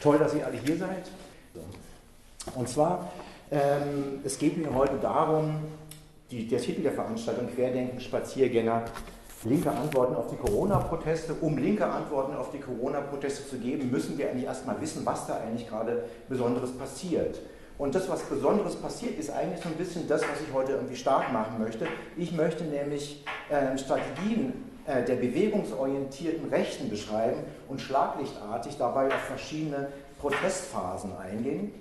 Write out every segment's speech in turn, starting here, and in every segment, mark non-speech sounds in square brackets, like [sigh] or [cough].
Toll, dass ihr alle hier seid. Und zwar, ähm, es geht mir heute darum, die, der Titel der Veranstaltung Querdenken Spaziergänger, linke Antworten auf die Corona-Proteste. Um linke Antworten auf die Corona-Proteste zu geben, müssen wir eigentlich erstmal wissen, was da eigentlich gerade Besonderes passiert. Und das, was Besonderes passiert, ist eigentlich so ein bisschen das, was ich heute irgendwie stark machen möchte. Ich möchte nämlich äh, Strategien äh, der bewegungsorientierten Rechten beschreiben und schlaglichtartig dabei auf verschiedene Protestphasen eingehen.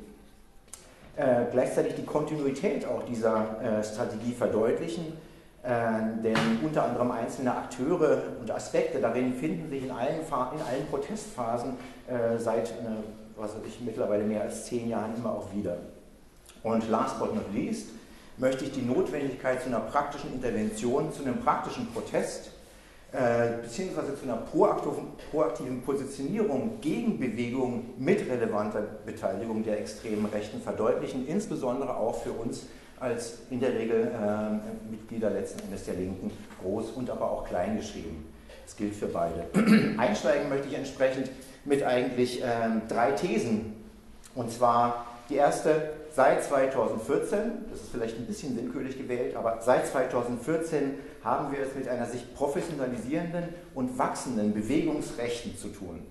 Äh, gleichzeitig die Kontinuität auch dieser äh, Strategie verdeutlichen, äh, denn unter anderem einzelne Akteure und Aspekte darin finden sich in allen, in allen Protestphasen äh, seit, was ich, mittlerweile mehr als zehn Jahren immer auch wieder. Und last but not least möchte ich die Notwendigkeit zu einer praktischen Intervention, zu einem praktischen Protest äh, beziehungsweise zu einer proaktiven, proaktiven Positionierung gegen Bewegungen mit relevanter Beteiligung der extremen Rechten verdeutlichen, insbesondere auch für uns als in der Regel äh, Mitglieder letzten Endes der Linken, groß und aber auch klein geschrieben. Das gilt für beide. [clears throat] Einsteigen möchte ich entsprechend mit eigentlich äh, drei Thesen. Und zwar die erste, seit 2014, das ist vielleicht ein bisschen willkürlich gewählt, aber seit 2014 haben wir es mit einer sich professionalisierenden und wachsenden Bewegungsrechten zu tun.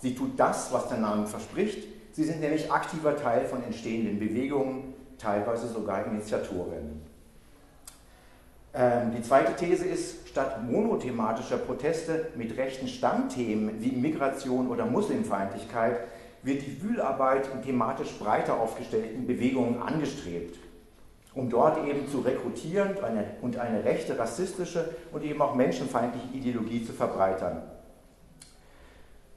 Sie tut das, was der Name verspricht. Sie sind nämlich aktiver Teil von entstehenden Bewegungen, teilweise sogar Initiatorinnen. Ähm, die zweite These ist, statt monothematischer Proteste mit rechten Stammthemen wie Migration oder Muslimfeindlichkeit wird die Wühlarbeit in thematisch breiter aufgestellten Bewegungen angestrebt um dort eben zu rekrutieren und eine rechte, rassistische und eben auch menschenfeindliche Ideologie zu verbreitern.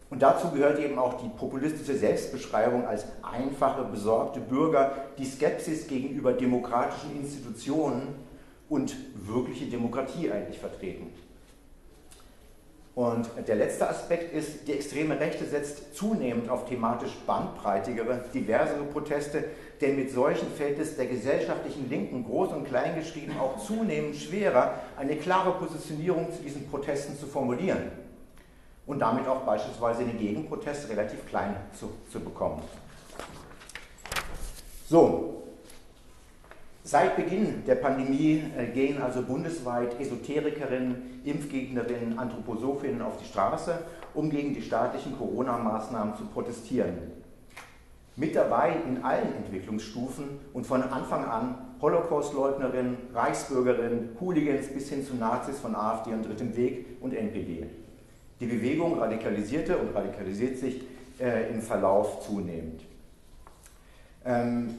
Und dazu gehört eben auch die populistische Selbstbeschreibung als einfache, besorgte Bürger, die Skepsis gegenüber demokratischen Institutionen und wirkliche Demokratie eigentlich vertreten. Und der letzte Aspekt ist, die extreme Rechte setzt zunehmend auf thematisch bandbreitigere, diversere Proteste, denn mit solchen fällt es der gesellschaftlichen Linken groß und klein geschrieben auch zunehmend schwerer, eine klare Positionierung zu diesen Protesten zu formulieren und damit auch beispielsweise den Gegenprotest relativ klein zu, zu bekommen. So, Seit Beginn der Pandemie äh, gehen also bundesweit Esoterikerinnen, Impfgegnerinnen, Anthroposophinnen auf die Straße, um gegen die staatlichen Corona-Maßnahmen zu protestieren. Mit dabei in allen Entwicklungsstufen und von Anfang an Holocaust-Leugnerinnen, Reichsbürgerinnen, Hooligans bis hin zu Nazis von AfD und Drittem Weg und NPD. Die Bewegung radikalisierte und radikalisiert sich äh, im Verlauf zunehmend. Ähm,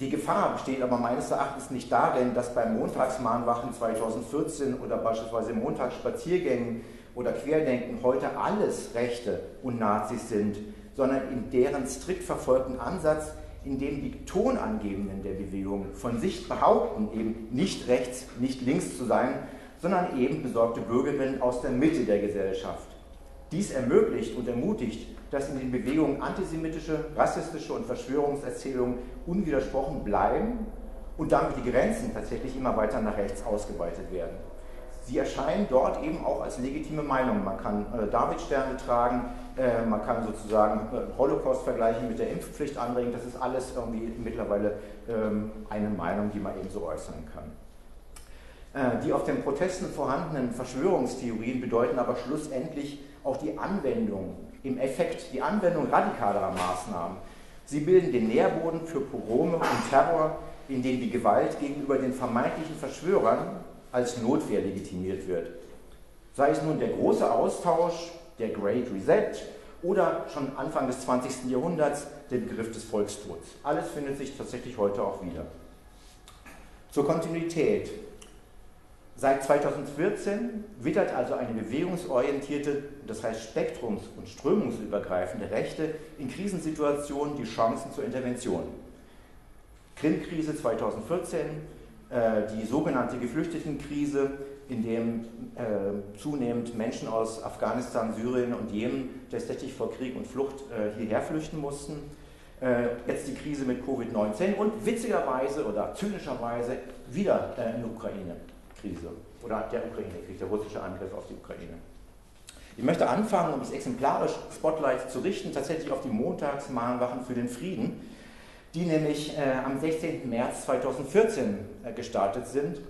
die Gefahr besteht aber meines Erachtens nicht darin, dass bei Montagsmahnwachen 2014 oder beispielsweise Montagsspaziergängen oder Querdenken heute alles Rechte und Nazis sind, sondern in deren strikt verfolgten Ansatz, in dem die Tonangebenden der Bewegung von sich behaupten, eben nicht rechts, nicht links zu sein, sondern eben besorgte Bürgerinnen aus der Mitte der Gesellschaft. Dies ermöglicht und ermutigt, dass in den Bewegungen antisemitische, rassistische und Verschwörungserzählungen unwidersprochen bleiben und damit die Grenzen tatsächlich immer weiter nach rechts ausgeweitet werden. Sie erscheinen dort eben auch als legitime Meinung. Man kann äh, Davidsterne tragen, äh, man kann sozusagen äh, Holocaust vergleichen mit der Impfpflicht anregen. Das ist alles irgendwie mittlerweile ähm, eine Meinung, die man eben so äußern kann. Äh, die auf den Protesten vorhandenen Verschwörungstheorien bedeuten aber schlussendlich auch die Anwendung, im Effekt die Anwendung radikalerer Maßnahmen. Sie bilden den Nährboden für Pogrome und Terror, in denen die Gewalt gegenüber den vermeintlichen Verschwörern als Notwehr legitimiert wird. Sei es nun der große Austausch, der Great Reset oder schon Anfang des 20. Jahrhunderts der Begriff des Volkstods. Alles findet sich tatsächlich heute auch wieder. Zur Kontinuität. Seit 2014 wittert also eine bewegungsorientierte, das heißt spektrums- und strömungsübergreifende Rechte in Krisensituationen die Chancen zur Intervention. Krim-Krise 2014, äh, die sogenannte Geflüchtetenkrise, in dem äh, zunehmend Menschen aus Afghanistan, Syrien und Jemen tatsächlich vor Krieg und Flucht äh, hierher flüchten mussten. Jetzt die Krise mit Covid-19 und witzigerweise oder zynischerweise wieder in der Ukraine. Krise oder der Ukraine-Krieg, der russische Angriff auf die Ukraine. Ich möchte anfangen, um das exemplarisch Spotlight zu richten, tatsächlich auf die Montagsmahnwachen für den Frieden, die nämlich äh, am 16. März 2014 äh, gestartet sind.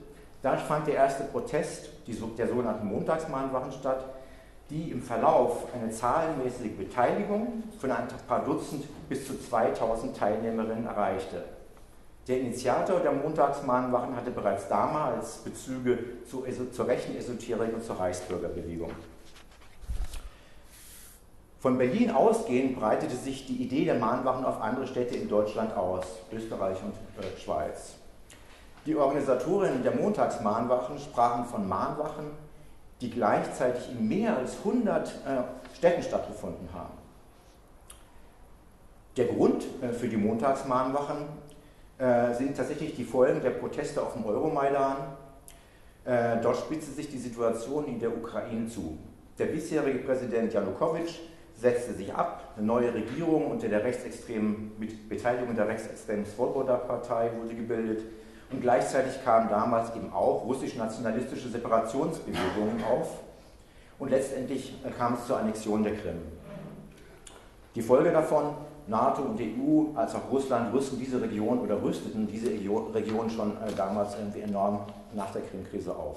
Da fand der erste Protest die, der sogenannten Montagsmahnwachen statt, die im Verlauf eine zahlenmäßige Beteiligung von ein paar Dutzend bis zu 2000 Teilnehmerinnen erreichte. Der Initiator der Montagsmahnwachen hatte bereits damals Bezüge zu, zur rechten Esoterik und zur Reichsbürgerbewegung. Von Berlin ausgehend breitete sich die Idee der Mahnwachen auf andere Städte in Deutschland aus, Österreich und äh, Schweiz. Die Organisatorinnen der Montagsmahnwachen sprachen von Mahnwachen, die gleichzeitig in mehr als 100 äh, Städten stattgefunden haben. Der Grund äh, für die Montagsmahnwachen äh, sind tatsächlich die Folgen der Proteste auf dem Euromaidan. Äh, dort spitzte sich die Situation in der Ukraine zu. Der bisherige Präsident Janukowitsch setzte sich ab, eine neue Regierung unter der rechtsextremen mit Beteiligung der rechtsextremen Svoboda-Partei wurde gebildet und gleichzeitig kamen damals eben auch russisch-nationalistische Separationsbewegungen auf und letztendlich kam es zur Annexion der Krim. Die Folge davon, NATO und EU als auch Russland rüsten diese Region oder rüsteten diese Region schon äh, damals irgendwie enorm nach der Krimkrise auf.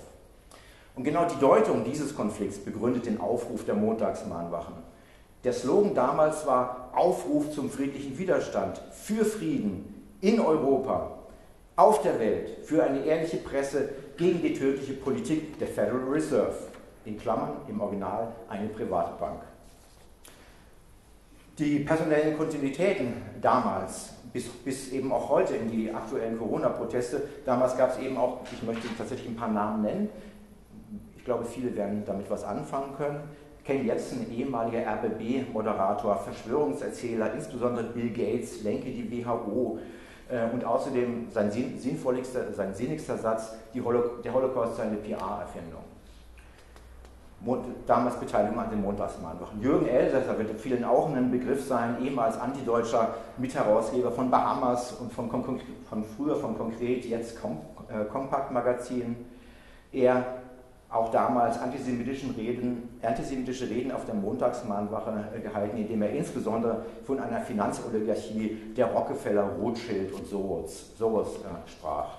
Und genau die Deutung dieses Konflikts begründet den Aufruf der Montagsmahnwachen. Der Slogan damals war Aufruf zum friedlichen Widerstand für Frieden in Europa auf der Welt für eine ehrliche Presse gegen die tödliche Politik der Federal Reserve, in Klammern im Original eine private Bank. Die personellen Kontinuitäten damals, bis, bis eben auch heute in die aktuellen Corona-Proteste, damals gab es eben auch, ich möchte tatsächlich ein paar Namen nennen, ich glaube, viele werden damit was anfangen können. Ken Jebsen, ehemaliger RBB-Moderator, Verschwörungserzähler, insbesondere Bill Gates, lenke die WHO, äh, und außerdem sein, sinnvolligster, sein sinnigster Satz, Holo der Holocaust sei eine PR-Erfindung. Damals Beteiligung an den Montagsmahnwachen. Jürgen Elsässer wird vielen auch ein Begriff sein, ehemals antideutscher Mitherausgeber von Bahamas und von, von früher von Konkret, jetzt äh, Kompakt Magazin. Er auch damals antisemitischen Reden, antisemitische Reden auf der Montagsmahnwache äh, gehalten, indem er insbesondere von einer Finanzoligarchie der Rockefeller, Rothschild und Soros, Soros äh, sprach.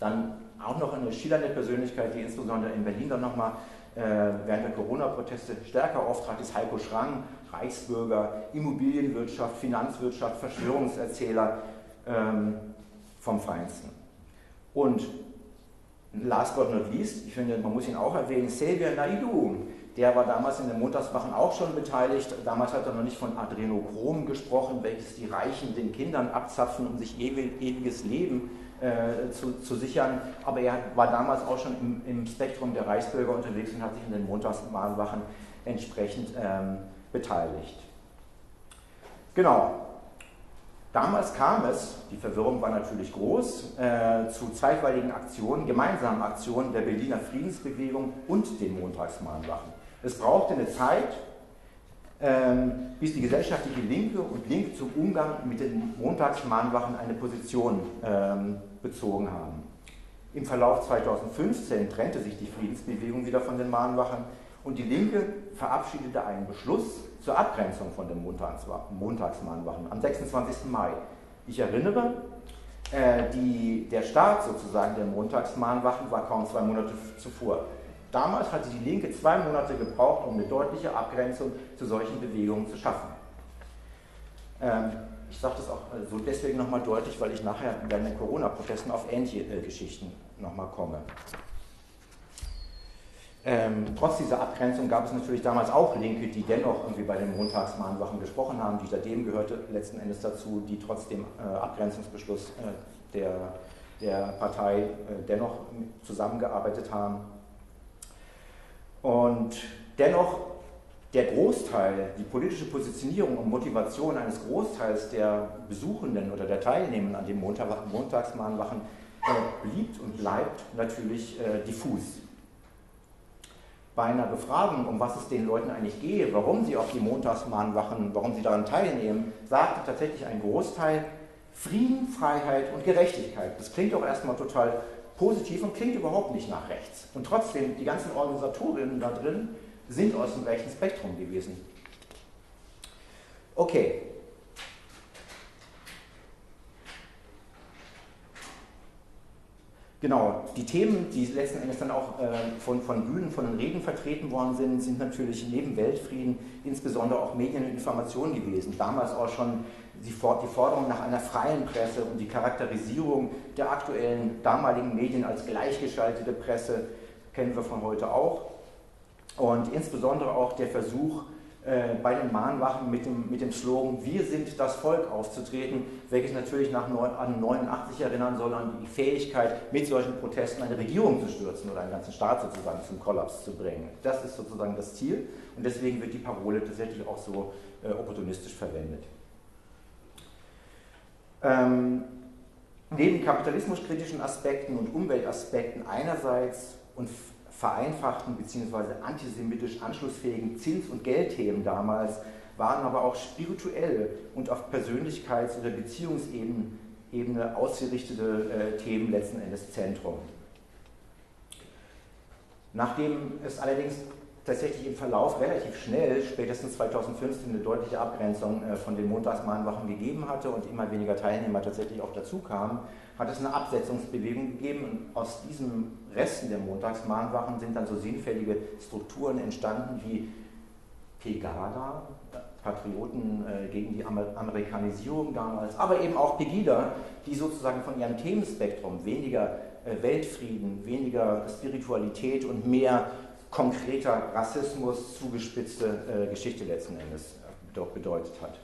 Dann auch noch eine schillernde Persönlichkeit, die insbesondere in Berlin dann nochmal äh, während der Corona-Proteste stärker auftrat, ist Heiko Schrang, Reichsbürger, Immobilienwirtschaft, Finanzwirtschaft, Verschwörungserzähler ähm, vom Feinsten. Und last but not least, ich finde, man muss ihn auch erwähnen, Xavier Naidu, der war damals in den Montagswachen auch schon beteiligt. Damals hat er noch nicht von Adrenochrom gesprochen, welches die Reichen den Kindern abzapfen, um sich ewiges Leben äh, zu, zu, sichern. Aber er war damals auch schon im, im, Spektrum der Reichsbürger unterwegs und hat sich in den Montagswachen entsprechend ähm, beteiligt. Genau, Damals kam es, die Verwirrung war natürlich groß, äh, zu zeitweiligen Aktionen, gemeinsamen Aktionen der Berliner Friedensbewegung und den Montagsmahnwachen. Es brauchte eine Zeit, bis die gesellschaftliche Linke und Linke zum Umgang mit den Montagsmahnwachen eine Position ähm, bezogen haben. Im Verlauf 2015 trennte sich die Friedensbewegung wieder von den Mahnwachen und die Linke verabschiedete einen Beschluss zur Abgrenzung von den Montagsmahnwachen am 26. Mai. Ich erinnere, äh, die, der Start sozusagen der Montagsmahnwachen war kaum zwei Monate zuvor. Damals hatte die Linke zwei Monate gebraucht, um eine deutliche Abgrenzung zu solchen Bewegungen zu schaffen. Ähm, ich sage das auch äh, so deswegen nochmal deutlich, weil ich nachher bei den Corona-Protesten auf ähnliche äh, Geschichten nochmal komme. Ähm, trotz dieser Abgrenzung gab es natürlich damals auch Linke, die dennoch irgendwie bei den Montagsmahnwachen gesprochen haben. Die Diem gehörte letzten Endes dazu, die trotz dem äh, Abgrenzungsbeschluss äh, der, der Partei äh, dennoch zusammengearbeitet haben. Und dennoch der Großteil, die politische Positionierung und Motivation eines Großteils der Besuchenden oder der Teilnehmenden an den Montag Montagsmahnwachen äh, blieb und bleibt natürlich äh, diffus bei einer Befragung, um was es den Leuten eigentlich gehe, warum sie auf die Montagsmahnwachen, warum sie daran teilnehmen, sagte tatsächlich ein Großteil Frieden, Freiheit und Gerechtigkeit. Das klingt doch erstmal total positiv und klingt überhaupt nicht nach rechts. Und trotzdem, die ganzen Organisatorinnen da drin sind aus dem rechten Spektrum gewesen. Okay. Genau, die Themen, die letzten Endes dann auch äh, von, von Bühnen, von den Reden vertreten worden sind, sind natürlich neben Weltfrieden insbesondere auch Medien und Information gewesen. Damals auch schon die, Forderung nach einer freien Presse und die Charakterisierung der aktuellen damaligen Medien als gleichgeschaltete Presse kennen wir von heute auch. Und insbesondere auch der Versuch, äh, bei den Mahnwachen mit dem, mit dem Slogan Wir sind das Volk aufzutreten, welches natürlich nach an 89 erinnern soll, an die Fähigkeit, mit solchen Protesten eine Regierung zu stürzen oder einen ganzen Staat sozusagen zum Kollaps zu bringen. Das ist sozusagen das Ziel und deswegen wird die Parole tatsächlich auch so äh, opportunistisch verwendet. Ähm, neben kapitalismuskritischen Aspekten und Umweltaspekten einerseits und vereinfachten bzw. antisemitisch anschlussfähigen Zins- und Geldthemen damals waren aber auch spirituelle und auf Persönlichkeits- oder Beziehungsebene ausgerichtete äh, Themen letzten Endes Zentrum. Nachdem es allerdings tatsächlich im Verlauf relativ schnell, spätestens 2015, eine deutliche Abgrenzung äh, von den Montagsmahnwachen gegeben hatte und immer weniger Teilnehmer tatsächlich auch dazu kamen, hat es eine Absetzungsbewegung gegeben. Und aus diesen Resten der Montagsmahnwachen sind dann so sinnfällige Strukturen entstanden wie Pegada, Patrioten äh, gegen die Amerikanisierung damals, aber eben auch Pegida, die sozusagen von ihrem Themenspektrum weniger äh, Weltfrieden, weniger Spiritualität und mehr konkreter Rassismus, zugespitzte äh, Geschichte letzten Endes bedeutet hat.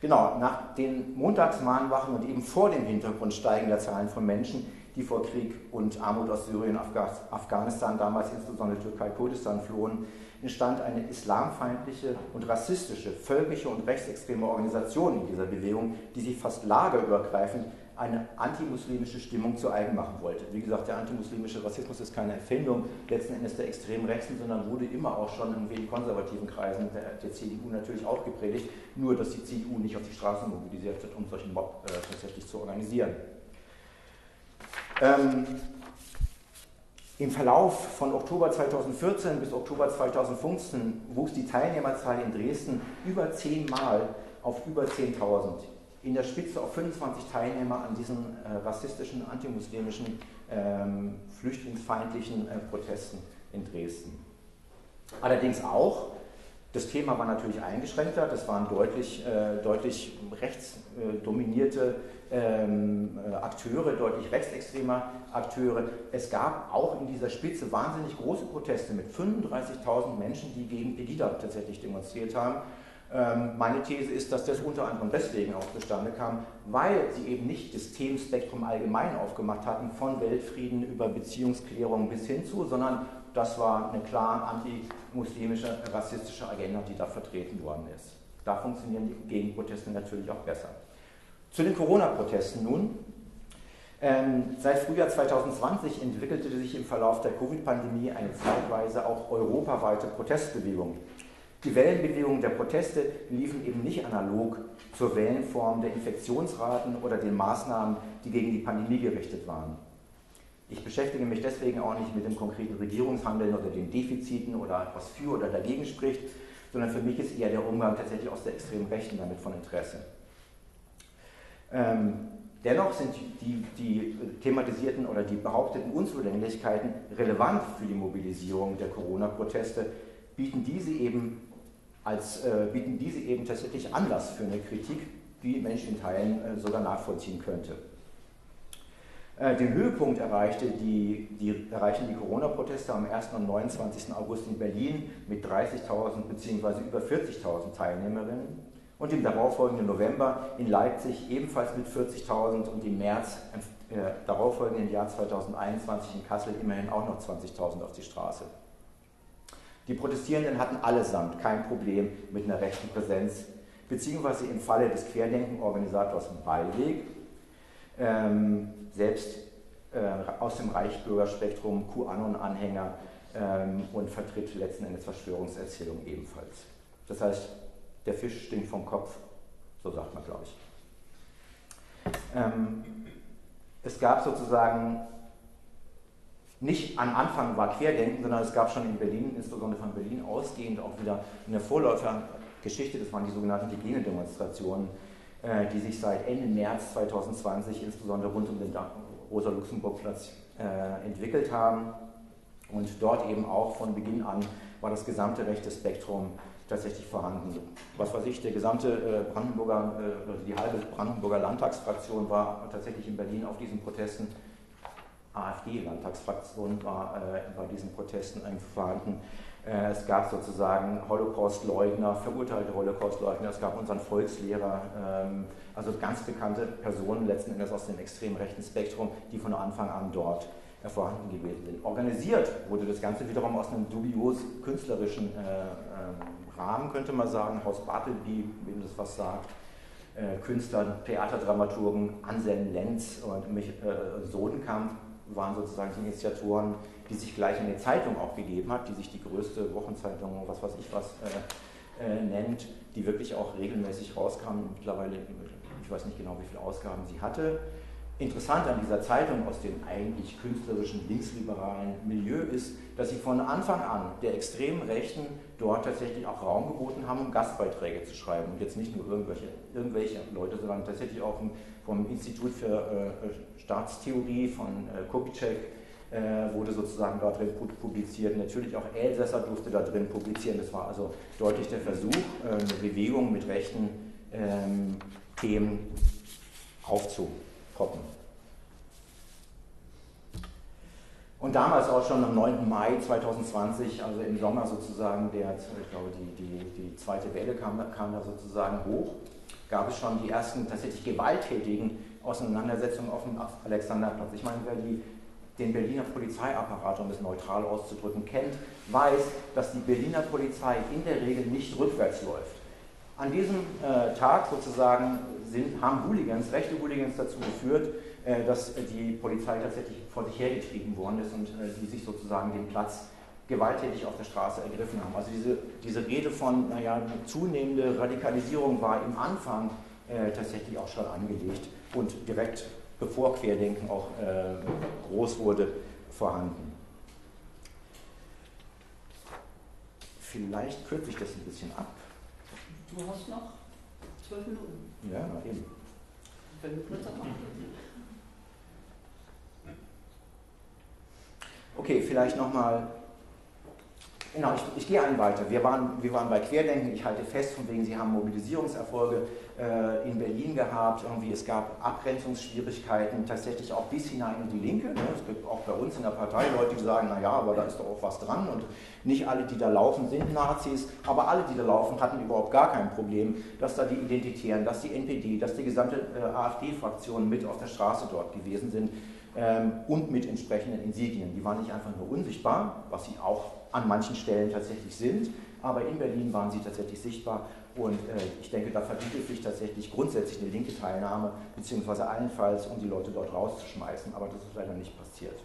Genau, nach den Montagsmahnwachen und eben vor dem Hintergrund steigender Zahlen von Menschen, die vor Krieg und Armut aus Syrien, Afghanistan, damals insbesondere Türkei, Kurdistan flohen, entstand eine islamfeindliche und rassistische, völkische und rechtsextreme Organisation in dieser Bewegung, die sich fast lagerübergreifend eine antimuslimische Stimmung zu eigen machen wollte. Wie gesagt, der antimuslimische Rassismus ist keine Erfindung letzten Endes der extremen Rechten, sondern wurde immer auch schon in wenig konservativen Kreisen der, der, CDU natürlich auch gepredigt, nur dass die CDU nicht auf die Straßen mobilisiert hat, um solchen Mob äh, tatsächlich zu organisieren. Ähm, Im Verlauf von Oktober 2014 bis Oktober 2015 wuchs die Teilnehmerzahl in Dresden über zehnmal auf über 10.000 in der Spitze auf 25 Teilnehmer an diesen äh, rassistischen, antimuslimischen, ähm, flüchtlingsfeindlichen äh, Protesten in Dresden. Allerdings auch, das Thema war natürlich eingeschränkter, das waren deutlich, äh, deutlich rechtsdominierte ähm, äh, Akteure, deutlich rechtsextremer Akteure. Es gab auch in dieser Spitze wahnsinnig große Proteste mit 35.000 Menschen, die gegen Pegida tatsächlich demonstriert haben. Ähm, meine These ist, dass das unter anderem deswegen auch zustande kam, weil sie eben nicht das Themenspektrum allgemein aufgemacht hatten, von Weltfrieden über Beziehungsklärung bis hin zu, sondern das war eine klar antimuslimische, rassistische Agenda, die da vertreten worden ist. Da funktionieren die Gegenproteste natürlich auch besser. Zu den Corona-Protesten nun. Ähm, seit Frühjahr 2020 entwickelte sich im Verlauf der Covid-Pandemie eine zeitweise auch europaweite Protestbewegung die Wellenbewegungen der Proteste liefen eben nicht analog zur Wellenform der Infektionsraten oder den Maßnahmen, die gegen die Pandemie gerichtet waren. Ich beschäftige mich deswegen auch nicht mit dem konkreten Regierungshandeln oder den Defiziten oder was für oder dagegen spricht, sondern für mich ist eher der Umgang tatsächlich aus der extremen Rechten damit von Interesse. Ähm, dennoch sind die, die thematisierten oder die behaupteten Unzulänglichkeiten relevant für die Mobilisierung der Corona-Proteste, bieten diese eben als äh, bieten diese eben tatsächlich Anlass für eine Kritik, die Mensch in Teilen äh, sogar nachvollziehen könnte. Äh, den Höhepunkt erreichte die, die, erreichen die Corona-Proteste am 1. und 29. August in Berlin mit 30.000 bzw. über 40.000 Teilnehmerinnen und im darauffolgenden November in Leipzig ebenfalls mit 40.000 und im März äh, darauffolgenden Jahr 2021 in Kassel immerhin auch noch 20.000 auf die Straße. Die Protestierenden hatten allesamt kein Problem mit einer rechten Präsenz, beziehungsweise im Falle des Querdenken-Organisators Beiweg, ähm, selbst äh, aus dem Reichsbürgerspektrum, QAnon-Anhänger ähm, und vertritt letzten Endes Verschwörungserzählungen ebenfalls. Das heißt, der Fisch stinkt vom Kopf, so sagt man, glaube ich. Ähm, es gab sozusagen nicht am Anfang war Querdenken, sondern es gab schon in Berlin, insbesondere von Berlin ausgehend, auch wieder eine Vorläufergeschichte, das waren die sogenannten Hygienedemonstrationen, äh, die sich seit Ende März 2020 insbesondere rund um den Rosa-Luxemburg-Platz äh, entwickelt haben. Und dort eben auch von Beginn an war das gesamte rechte Spektrum tatsächlich vorhanden. Was weiß ich, der gesamte äh, Brandenburger, die halbe Brandenburger Landtagsfraktion war tatsächlich in Berlin auf diesen Protesten. AfD-Landtagsfraktion war äh, bei diesen Protesten vorhanden. Es gab sozusagen Holocaust-Leugner, verurteilte Holocaust-Leugner, es gab unseren Volkslehrer, ähm, also ganz bekannte Personen letzten Endes aus dem extrem rechten Spektrum, die von Anfang an dort vorhanden gewesen sind. Organisiert wurde das Ganze wiederum aus einem dubios künstlerischen äh, äh, Rahmen, könnte man sagen. Haus Bartleby, wem das was sagt. Äh, Künstler, Theaterdramaturgen, Anselm Lenz und mich, äh, Sodenkamp waren sozusagen die Initiatoren, die sich gleich eine Zeitung auch gegeben hat, die sich die größte Wochenzeitung, was weiß ich was, äh, äh, nennt, die wirklich auch regelmäßig rauskam. Mittlerweile, ich weiß nicht genau, wie viele Ausgaben sie hatte Interessant an dieser Zeitung aus dem eigentlich künstlerischen linksliberalen Milieu ist, dass sie von Anfang an der extremen Rechten dort tatsächlich auch Raum geboten haben, um Gastbeiträge zu schreiben. Und jetzt nicht nur irgendwelche, irgendwelche Leute, sondern tatsächlich auch vom Institut für äh, Staatstheorie von äh, Kubitschek äh, wurde sozusagen dort drin publiziert. Natürlich auch Elsässer durfte da drin publizieren. Das war also deutlich der Versuch, eine Bewegung mit rechten ähm, Themen aufzubauen poppen. Und damals auch schon am 9. Mai 2020, also im Sommer sozusagen, der, ich glaube, die, die, die zweite Welle kam, kam da sozusagen hoch, gab es schon die ersten tatsächlich gewalttätigen Auseinandersetzungen auf dem Alexanderplatz. Ich meine, wer die, den Berliner Polizeiapparat, um es neutral auszudrücken, kennt, weiß, dass die Berliner Polizei in der Regel nicht rückwärts läuft. An diesem äh, Tag sozusagen sind, haben Hooligans, rechte Hooligans dazu geführt, äh, dass die Polizei tatsächlich vor sich hergetrieben worden ist und äh, die sich sozusagen den Platz gewalttätig auf der Straße ergriffen haben. Also diese, diese Rede von naja, zunehmende Radikalisierung war im Anfang äh, tatsächlich auch schon angelegt und direkt bevor Querdenken auch äh, groß wurde, vorhanden. Vielleicht kürze ich das ein bisschen ab. Du hast noch zwölf Minuten. Ja, eben. Wenn kürzer machen. Okay, vielleicht nochmal Genau, ich, ich, gehe einen weiter. Wir waren, wir waren bei Querdenken, ich halte fest, von wegen, Sie haben Mobilisierungserfolge äh, in Berlin gehabt, irgendwie es gab Abgrenzungsschwierigkeiten, tatsächlich auch bis hinein in die Linke. Ne? Es gibt auch bei uns in der Partei Leute, die sagen, naja, aber da ist doch auch was dran und nicht alle, die da laufen, sind Nazis, aber alle, die da laufen, hatten überhaupt gar kein Problem, dass da die Identitären, dass die NPD, dass die gesamte äh, AfD-Fraktion mit auf der Straße dort gewesen sind ähm, und mit entsprechenden Insignien. Die waren nicht einfach nur unsichtbar, was sie auch an manchen Stellen tatsächlich sind, aber in Berlin waren sie tatsächlich sichtbar und äh, ich denke, da verbietet sich tatsächlich grundsätzlich eine linke Teilnahme, beziehungsweise allenfalls, um die Leute dort rauszuschmeißen, aber das ist leider nicht passiert.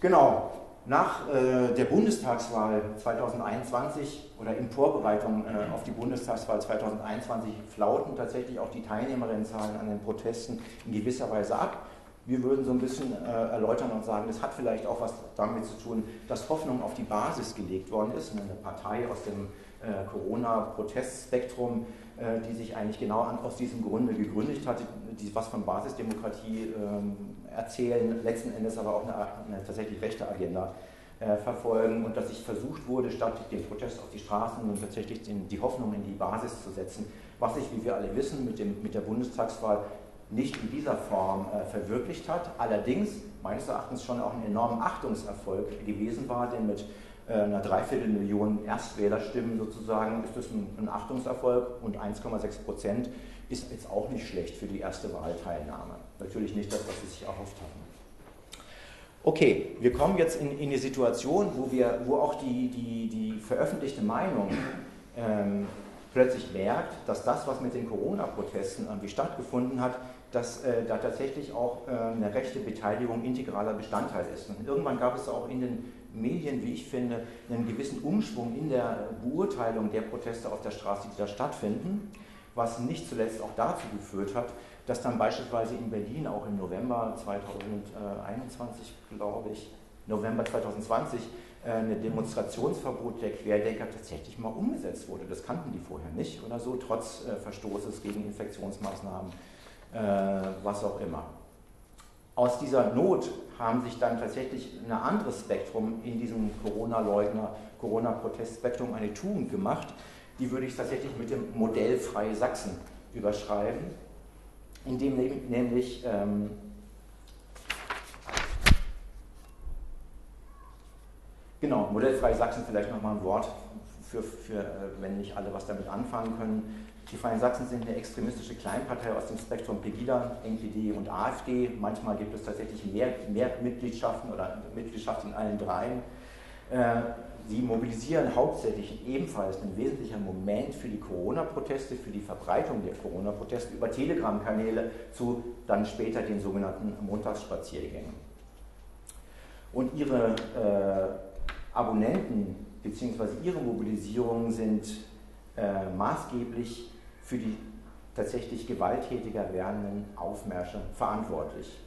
Genau, nach äh, der Bundestagswahl 2021 oder in Vorbereitung äh, auf die Bundestagswahl 2021 flauten tatsächlich auch die Teilnehmerinnenzahlen an den Protesten in gewisser Weise ab. Wir würden so ein bisschen äh, erläutern und sagen, das hat vielleicht auch was damit zu tun, dass Hoffnung auf die Basis gelegt worden ist. Eine Partei aus dem äh, Corona-Protestspektrum, äh, die sich eigentlich genau an, aus diesem Grunde gegründet hat, die was von Basisdemokratie ähm, erzählen, letzten Endes aber auch eine, eine tatsächlich rechte Agenda äh, verfolgen und dass sich versucht wurde, statt den Protest auf die Straßen nun tatsächlich die Hoffnung in die Basis zu setzen, was sich, wie wir alle wissen, mit, dem, mit der Bundestagswahl nicht in dieser Form äh, verwirklicht hat, allerdings meines Erachtens schon auch ein enormer Achtungserfolg gewesen war, denn mit äh, einer Dreiviertelmillion Erstwählerstimmen sozusagen ist das ein, ein Achtungserfolg und 1,6 Prozent ist jetzt auch nicht schlecht für die erste Wahlteilnahme. Natürlich nicht das, was sie sich erhofft hatten. Okay, wir kommen jetzt in, in eine Situation, wo, wir, wo auch die, die, die veröffentlichte Meinung ähm, plötzlich merkt, dass das, was mit den Corona-Protesten irgendwie stattgefunden hat, dass äh, da tatsächlich auch äh, eine rechte Beteiligung integraler Bestandteil ist. Und irgendwann gab es auch in den Medien, wie ich finde, einen gewissen Umschwung in der Beurteilung der Proteste auf der Straße, die da stattfinden, was nicht zuletzt auch dazu geführt hat, dass dann beispielsweise in Berlin auch im November 2021, glaube ich, November 2020 äh, ein Demonstrationsverbot der Querdenker tatsächlich mal umgesetzt wurde. Das kannten die vorher nicht oder so, trotz äh, Verstoßes gegen Infektionsmaßnahmen, was auch immer. Aus dieser Not haben sich dann tatsächlich ein anderes Spektrum in diesem Corona-Leugner, Corona-Protest-Spektrum eine Tugend gemacht. Die würde ich tatsächlich mit dem Modell Freie Sachsen überschreiben, in dem nämlich ähm, Genau, modellfreie Sachsen vielleicht nochmal ein Wort, für, für, äh, wenn nicht alle was damit anfangen können. Die Freien Sachsen sind eine extremistische Kleinpartei aus dem Spektrum Pegida, NPD und AfD. Manchmal gibt es tatsächlich mehr, mehr Mitgliedschaften oder Mitgliedschaft in allen dreien. Äh, sie mobilisieren hauptsächlich ebenfalls einen wesentlichen Moment für die Corona-Proteste, für die Verbreitung der Corona-Proteste über Telegram-Kanäle zu dann später den sogenannten Montagsspaziergängen. Und ihre äh, Abonnenten bzw. ihre Mobilisierungen sind äh, maßgeblich für die tatsächlich gewalttätiger werdenden Aufmärsche verantwortlich.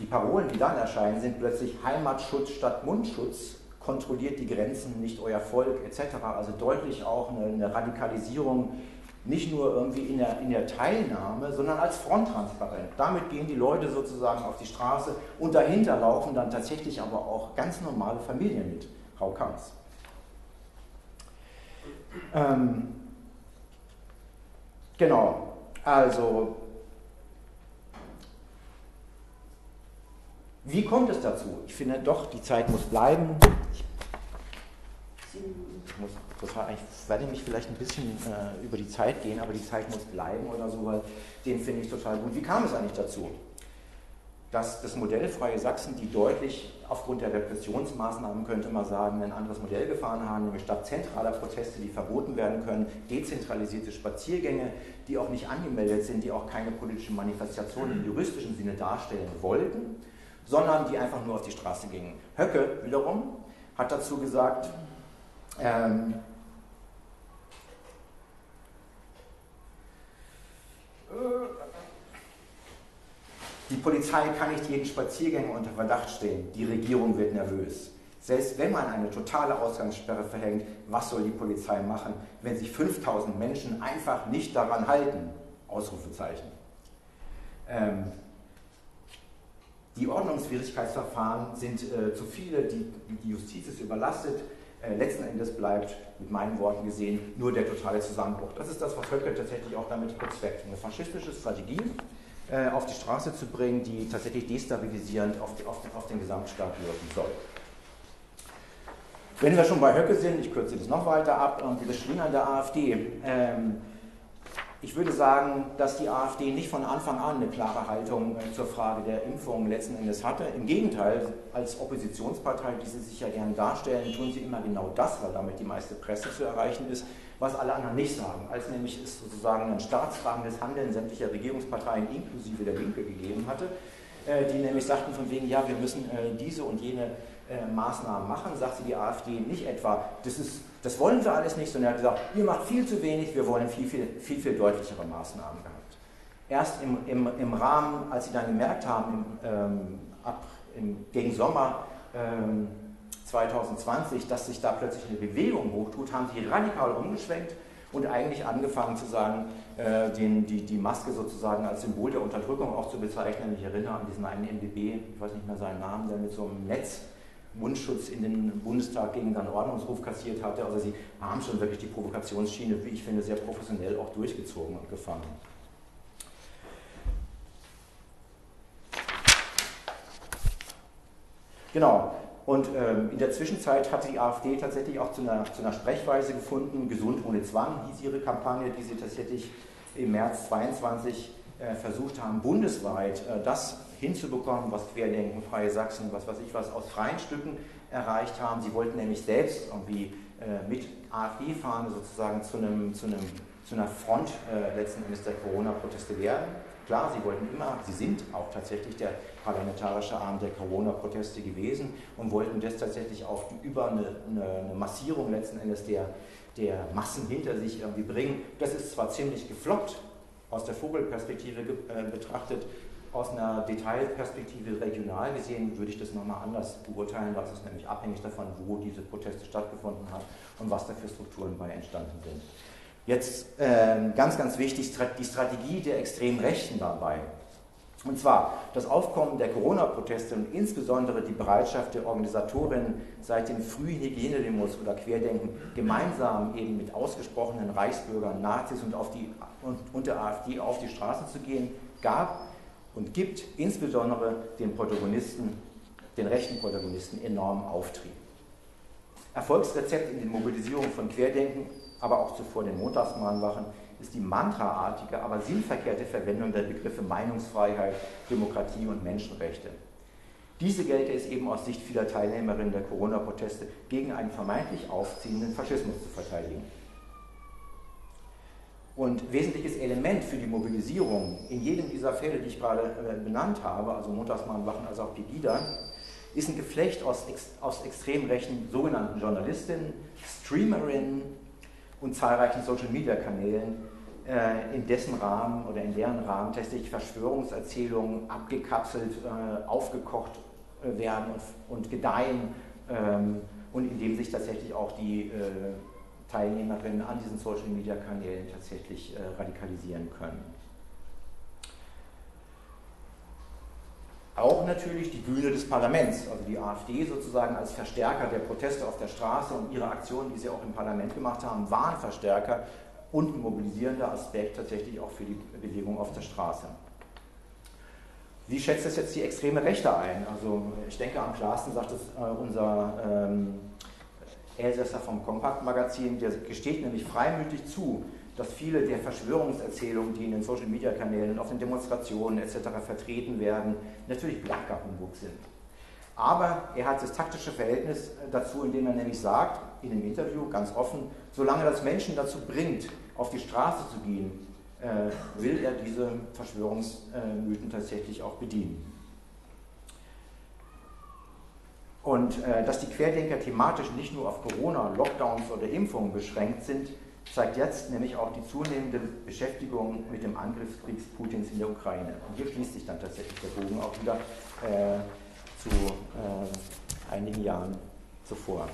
Die Parolen, die dann erscheinen, sind plötzlich Heimatschutz statt Mundschutz, kontrolliert die Grenzen, nicht euer Volk etc. Also deutlich auch eine, eine Radikalisierung, nicht nur irgendwie in der, in der Teilnahme, sondern als Fronttransparent. Damit gehen die Leute sozusagen auf die Straße und dahinter laufen dann tatsächlich aber auch ganz normale Familien mit. Comes? Ähm, genau, also wie kommt es dazu? Ich finde doch, die Zeit muss bleiben. Ich muss total, ich werde mich vielleicht ein bisschen äh, über die Zeit gehen, aber die Zeit muss bleiben oder so, weil den finde ich total gut. Wie kam es eigentlich dazu? Dass das Modell Freie Sachsen, die deutlich aufgrund der Repressionsmaßnahmen, könnte man sagen, ein anderes Modell gefahren haben, nämlich statt zentraler Proteste, die verboten werden können, dezentralisierte Spaziergänge, die auch nicht angemeldet sind, die auch keine politische Manifestation im juristischen Sinne darstellen wollten, sondern die einfach nur auf die Straße gingen. Höcke wiederum hat dazu gesagt, ähm, die Polizei kann nicht jeden Spaziergänger unter Verdacht stellen. Die Regierung wird nervös. Selbst wenn man eine totale Ausgangssperre verhängt, was soll die Polizei machen, wenn sich 5000 Menschen einfach nicht daran halten? Ausrufezeichen. Ähm, die Ordnungswidrigkeitsverfahren sind äh, zu viele, die, die Justiz ist überlastet. Äh, letzten Endes bleibt, mit meinen Worten gesehen, nur der totale Zusammenbruch. Das ist das, was Höcke tatsächlich auch damit bezweckt. Eine faschistische Strategie äh, auf die Straße zu bringen, die tatsächlich destabilisierend auf, die, auf, auf den Gesamtstaat wirken soll. Wenn wir schon bei Höcke sind, ich kürze das noch weiter ab, irgendwie das Schlingern der AfD. Ähm, ich würde sagen, dass die AfD nicht von Anfang an eine klare Haltung äh, zur Frage der Impfung letzten Endes hatte. Im Gegenteil, als Oppositionspartei, die sie sich ja gerne darstellen, tun sie immer genau das, weil damit die meiste Presse zu erreichen ist, was alle anderen nicht sagen. Als nämlich es sozusagen ein staatsfragendes Handeln sämtlicher Regierungsparteien inklusive der Linke gegeben hatte, äh, die nämlich sagten von wegen, ja, wir müssen äh, diese und jene Maßnahmen machen, sagte die AfD nicht etwa, das ist das wollen wir alles nicht, sondern er hat gesagt, ihr macht viel zu wenig, wir wollen viel, viel, viel, viel deutlichere Maßnahmen gehabt. Erst im, im, im Rahmen, als sie dann gemerkt haben, im, ähm, ab, im, gegen Sommer ähm, 2020, dass sich da plötzlich eine Bewegung hochtut, haben sie radikal umgeschwenkt und eigentlich angefangen zu sagen, äh, den, die, die Maske sozusagen als Symbol der Unterdrückung auch zu bezeichnen. Ich erinnere an diesen einen MDB, ich weiß nicht mehr seinen Namen, der mit so einem Netz Mundschutz in den Bundestag gegen dann Ordnungsruf kassiert hatte. Also sie haben schon wirklich die Provokationsschiene, wie ich finde, sehr professionell auch durchgezogen und gefangen. Genau. Und ähm, in der Zwischenzeit hat die AfD tatsächlich auch zu einer, zu einer Sprechweise gefunden. Gesund ohne Zwang hieß ihre Kampagne, die sie tatsächlich im März 22 äh, versucht haben, bundesweit äh, das hinzubekommen, was Querdenken, Freie Sachsen, was weiß ich was, aus freien Stücken erreicht haben. Sie wollten nämlich selbst irgendwie äh, mit AfD-Fahne sozusagen zu, einem, zu, einem, zu einer Front äh, letzten Endes der Corona-Proteste werden. Klar, sie wollten immer, sie sind auch tatsächlich der parlamentarische Arm der Corona-Proteste gewesen und wollten das tatsächlich auch über eine, eine, eine Massierung letzten Endes der, der Massen hinter sich irgendwie bringen. Das ist zwar ziemlich gefloppt aus der Vogelperspektive äh, betrachtet, aus einer Detailperspektive regional gesehen würde ich das nochmal anders beurteilen. Das ist nämlich abhängig davon, wo diese Proteste stattgefunden haben und was da für Strukturen bei entstanden sind. Jetzt äh, ganz, ganz wichtig, die Strategie der extremen Rechten dabei. Und zwar das Aufkommen der Corona-Proteste und insbesondere die Bereitschaft der Organisatorinnen seit den frühen Hygienedemos oder Querdenken gemeinsam eben mit ausgesprochenen Reichsbürgern, Nazis und, auf die, und, und der AfD auf die Straße zu gehen, gab und gibt insbesondere den Protagonisten, den rechten Protagonisten enormen Auftrieb. Erfolgsrezept in den Mobilisierungen von Querdenken, aber auch zuvor den Montagsmahnwachen ist die mantraartige, aber sinnverkehrte Verwendung der Begriffe Meinungsfreiheit, Demokratie und Menschenrechte. Diese gelte es eben aus Sicht vieler Teilnehmerinnen der Corona-Proteste gegen einen vermeintlich aufziehenden Faschismus zu verteidigen. Und wesentliches Element für die Mobilisierung in jedem dieser Fälle, die ich gerade äh, benannt habe, also Montagsmahnwachen als auch Pegida, ist ein Geflecht aus, aus extrem rechten sogenannten Journalistinnen, Streamerinnen und zahlreichen Social-Media-Kanälen, äh, in dessen Rahmen oder in deren Rahmen tatsächlich Verschwörungserzählungen abgekapselt, äh, aufgekocht äh, werden und, und gedeihen ähm, und in dem sich tatsächlich auch die Teilnehmerinnen an diesen Social-Media-Kanälen tatsächlich radikalisieren können. Auch natürlich die Bühne des Parlaments, also die AfD sozusagen als Verstärker der Proteste auf der Straße und ihre Aktionen, die sie auch im Parlament gemacht haben, waren Verstärker und ein mobilisierender Aspekt tatsächlich auch für die Bewegung auf der Straße. Wie schätzt das jetzt die extreme Rechte ein? Also ich denke, am klarsten sagt es äh, unser ähm, Elsässer vom Kompakt-Magazin, der gesteht nämlich freimütig zu, dass viele der Verschwörungserzählungen, die in den Social-Media-Kanälen, auf den Demonstrationen etc. vertreten werden, natürlich blanker Humbug sind. Aber er hat das taktische Verhältnis dazu, indem er nämlich sagt, in dem Interview ganz offen, solange das Menschen dazu bringt, auf die Straße zu gehen, äh, will er diese Verschwörungsmythen tatsächlich auch bedienen. Und äh, dass die Querdenker thematisch nicht nur auf Corona, Lockdowns oder Impfungen beschränkt sind, zeigt jetzt nämlich auch die zunehmende Beschäftigung mit dem Angriffskrieg Putins in der Ukraine. Und hier schließt sich dann tatsächlich der Bogen auch wieder äh, zu äh, einigen Jahren zuvor.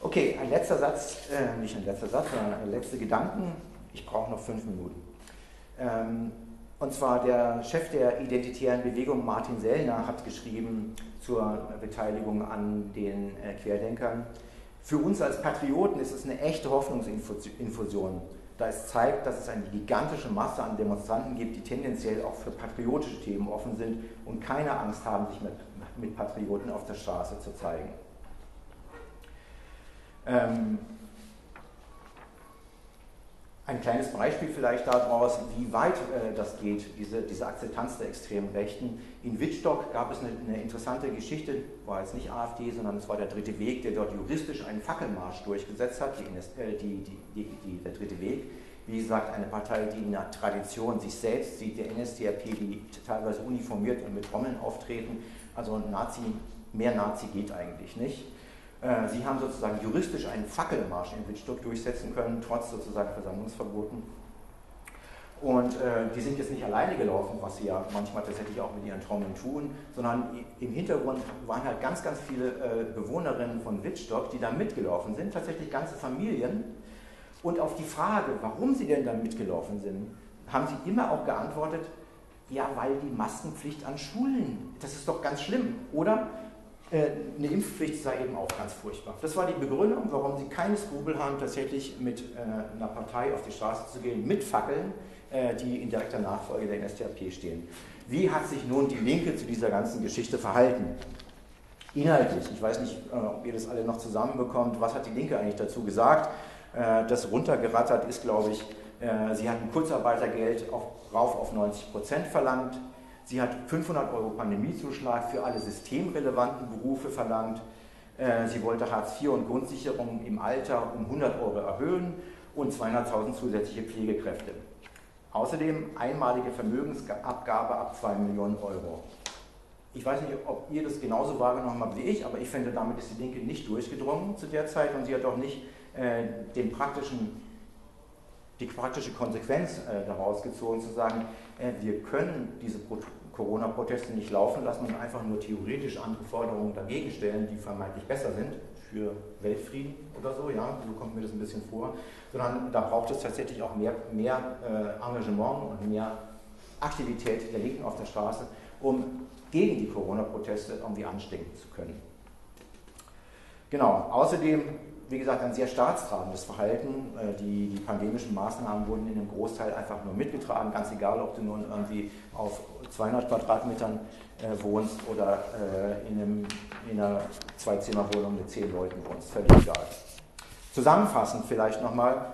Okay, ein letzter Satz, äh, nicht ein letzter Satz, sondern letzte Gedanken. Ich brauche noch fünf Minuten. Ähm, und zwar der Chef der identitären Bewegung, Martin Sellner, hat geschrieben zur Beteiligung an den äh, Querdenkern. Für uns als Patrioten ist es eine echte Hoffnungsinfusion, da es zeigt, dass es eine gigantische Masse an Demonstranten gibt, die tendenziell auch für patriotische Themen offen sind und keine Angst haben, sich mit, mit Patrioten auf der Straße zu zeigen. Ähm, ein kleines Beispiel vielleicht daraus, wie weit äh, das geht, diese, diese Akzeptanz der extremen Rechten. In Wittstock gab es eine, eine, interessante Geschichte, war jetzt nicht AfD, sondern es war der Dritte Weg, der dort juristisch einen Fackelmarsch durchgesetzt hat, äh, die, die, die, der Dritte Weg. Wie gesagt, eine Partei, die in der Tradition sich selbst sieht, der NSDAP, die teilweise uniformiert und mit Trommeln auftreten. Also Nazi, mehr Nazi geht eigentlich nicht. Äh, sie haben sozusagen juristisch einen Fackelmarsch in Wittstock durchsetzen können, trotz sozusagen Versammlungsverboten. Und äh, die sind jetzt nicht alleine gelaufen, was sie ja manchmal tatsächlich auch mit ihren Trommeln tun, sondern im Hintergrund waren halt ganz, ganz viele äh, Bewohnerinnen von Wittstock, die da mitgelaufen sind, tatsächlich ganze Familien. Und auf die Frage, warum sie denn da mitgelaufen sind, haben sie immer auch geantwortet, ja, weil die Maskenpflicht an Schulen, das ist doch ganz schlimm. Oder eine Impfpflicht sei eben auch ganz furchtbar. Das war die Begründung, warum sie keine Skrupel haben, tatsächlich mit äh, einer Partei auf die Straße zu gehen, mit Fackeln, äh, die in direkter Nachfolge der NSDAP stehen. Wie hat sich nun die Linke zu dieser ganzen Geschichte verhalten? Inhaltlich, ich weiß nicht, ob ihr das alle noch zusammenbekommt, was hat die Linke eigentlich dazu gesagt? Das runtergerattert ist, glaube ich, sie hat ein Kurzarbeitergeld auf, rauf auf 90 Prozent verlangt, Sie hat 500 Euro Pandemiezuschlag für alle systemrelevanten Berufe verlangt. Äh, sie wollte Hartz IV und Grundsicherung im Alter um 100 Euro erhöhen und 200.000 zusätzliche Pflegekräfte. Außerdem einmalige Vermögensabgabe ab 2 Millionen Euro. Ich weiß nicht, ob ihr das genauso wahrgenommen habt wie ich, aber ich finde, damit ist die Linke nicht durchgedrungen zu der Zeit und sie hat auch nicht äh, den praktischen die praktische Konsequenz äh, daraus gezogen, zu sagen, äh, wir können diese Corona-Proteste nicht laufen lassen und einfach nur theoretisch andere Forderungen dagegen stellen, die vermeintlich besser sind für Weltfrieden oder so, ja, so kommt mir das ein bisschen vor, sondern da braucht es tatsächlich auch mehr, mehr äh, Engagement und mehr Aktivität der Linken auf der Straße, um gegen die Corona-Proteste irgendwie anstinken zu können. Genau, außerdem wie gesagt, ein sehr staatstragendes Verhalten. Äh, die, die, pandemischen Maßnahmen wurden in dem Großteil einfach nur mitgetragen, ganz egal, ob du nun irgendwie auf 200 Quadratmetern äh, wohnst oder äh, in, einem, in einer Zwei-Zimmer-Wohnung mit zehn Leuten wohnst, völlig egal. Zusammenfassend vielleicht nochmal,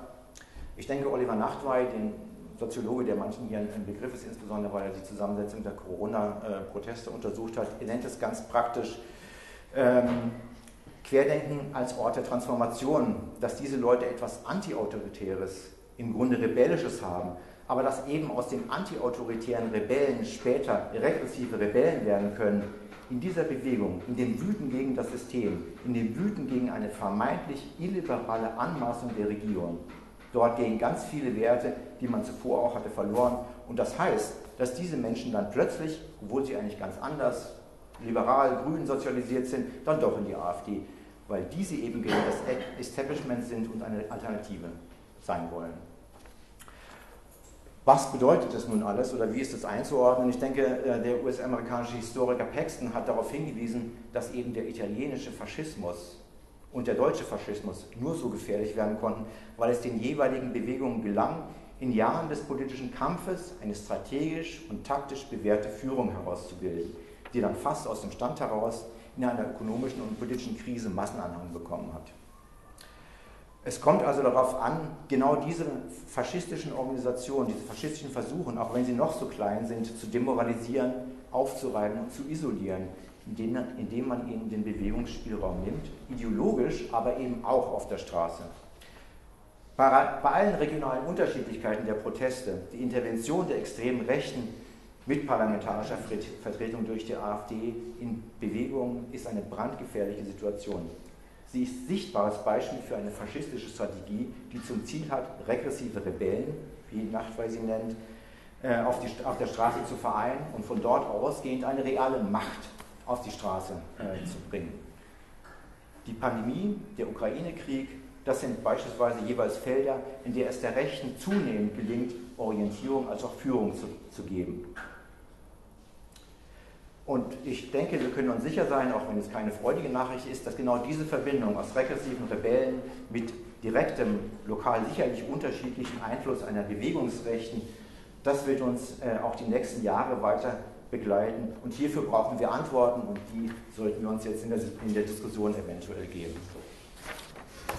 ich denke, Oliver Nachtwey, den Soziologe, der manchen hier ein Begriff ist, insbesondere weil er die Zusammensetzung der Corona-Proteste untersucht hat, nennt es ganz praktisch ähm, Querdenken als Ort der Transformation, dass diese Leute etwas Antiautoritäres, im Grunde Rebellisches haben, aber dass eben aus den antiautoritären Rebellen später regressive Rebellen werden können, in dieser Bewegung, in dem Wüten gegen das System, in dem Wüten gegen eine vermeintlich illiberale Anmaßung der Regierung. Dort gehen ganz viele Werte, die man zuvor auch hatte, verloren. Und das heißt, dass diese Menschen dann plötzlich, obwohl sie eigentlich ganz anders, liberal, grün sozialisiert sind, dann doch in die AfD weil diese eben gegen das Establishment sind und eine Alternative sein wollen. Was bedeutet das nun alles oder wie ist das einzuordnen? Ich denke, äh, der US-amerikanische Historiker Paxton hat darauf hingewiesen, dass eben der italienische Faschismus und der deutsche Faschismus nur so gefährlich werden konnten, weil es den jeweiligen Bewegungen gelang, in Jahren des politischen Kampfes eine strategisch und taktisch bewährte Führung herauszubilden, die dann fast aus dem Stand heraus in einer ökonomischen und politischen Krise Massenanhang bekommen hat. Es kommt also darauf an, genau diese faschistischen Organisationen, diese faschistischen Versuche, auch wenn sie noch so klein sind, zu demoralisieren, aufzureiben und zu isolieren, indem, indem man ihnen den Bewegungsspielraum nimmt, ideologisch, aber eben auch auf der Straße. Bei, bei allen regionalen Unterschiedlichkeiten der Proteste, die Intervention der extremen Rechten mit parlamentarischer Vertretung durch die AfD in Bewegung ist eine brandgefährliche Situation. Sie ist sichtbares Beispiel für eine faschistische Strategie, die zum Ziel hat, regressive Rebellen, wie Nachtwey sie nennt, äh, auf, die, auf der Straße zu vereinen und von dort ausgehend eine reale Macht auf die Straße äh, zu bringen. Die Pandemie, der Ukraine-Krieg, das sind beispielsweise jeweils Felder, in der es der Rechten zunehmend gelingt, Orientierung als auch Führung zu, zu geben. Und ich denke, wir können uns sicher sein, auch wenn es keine freudige Nachricht ist, dass genau diese Verbindung aus regressiven Rebellen mit direktem, lokal sicherlich unterschiedlichen Einfluss einer Bewegungsrechten, das wird uns äh, auch die nächsten Jahre weiter begleiten. Und hierfür brauchen wir Antworten und die sollten wir uns jetzt in der, in der Diskussion eventuell geben.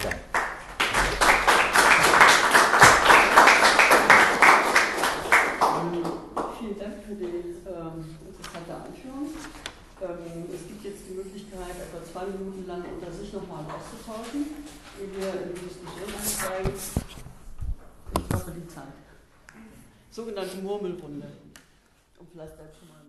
Ja. Vielen Dank für die ähm, interessante Anführung. Ähm, es gibt jetzt die Möglichkeit, etwa zwei Minuten lang unter sich nochmal auszutauschen, ehe wir in die Diskussion einsteigen. Ich hoffe, die Zeit. Sogenannte Murmelrunde. Um vielleicht dazu mal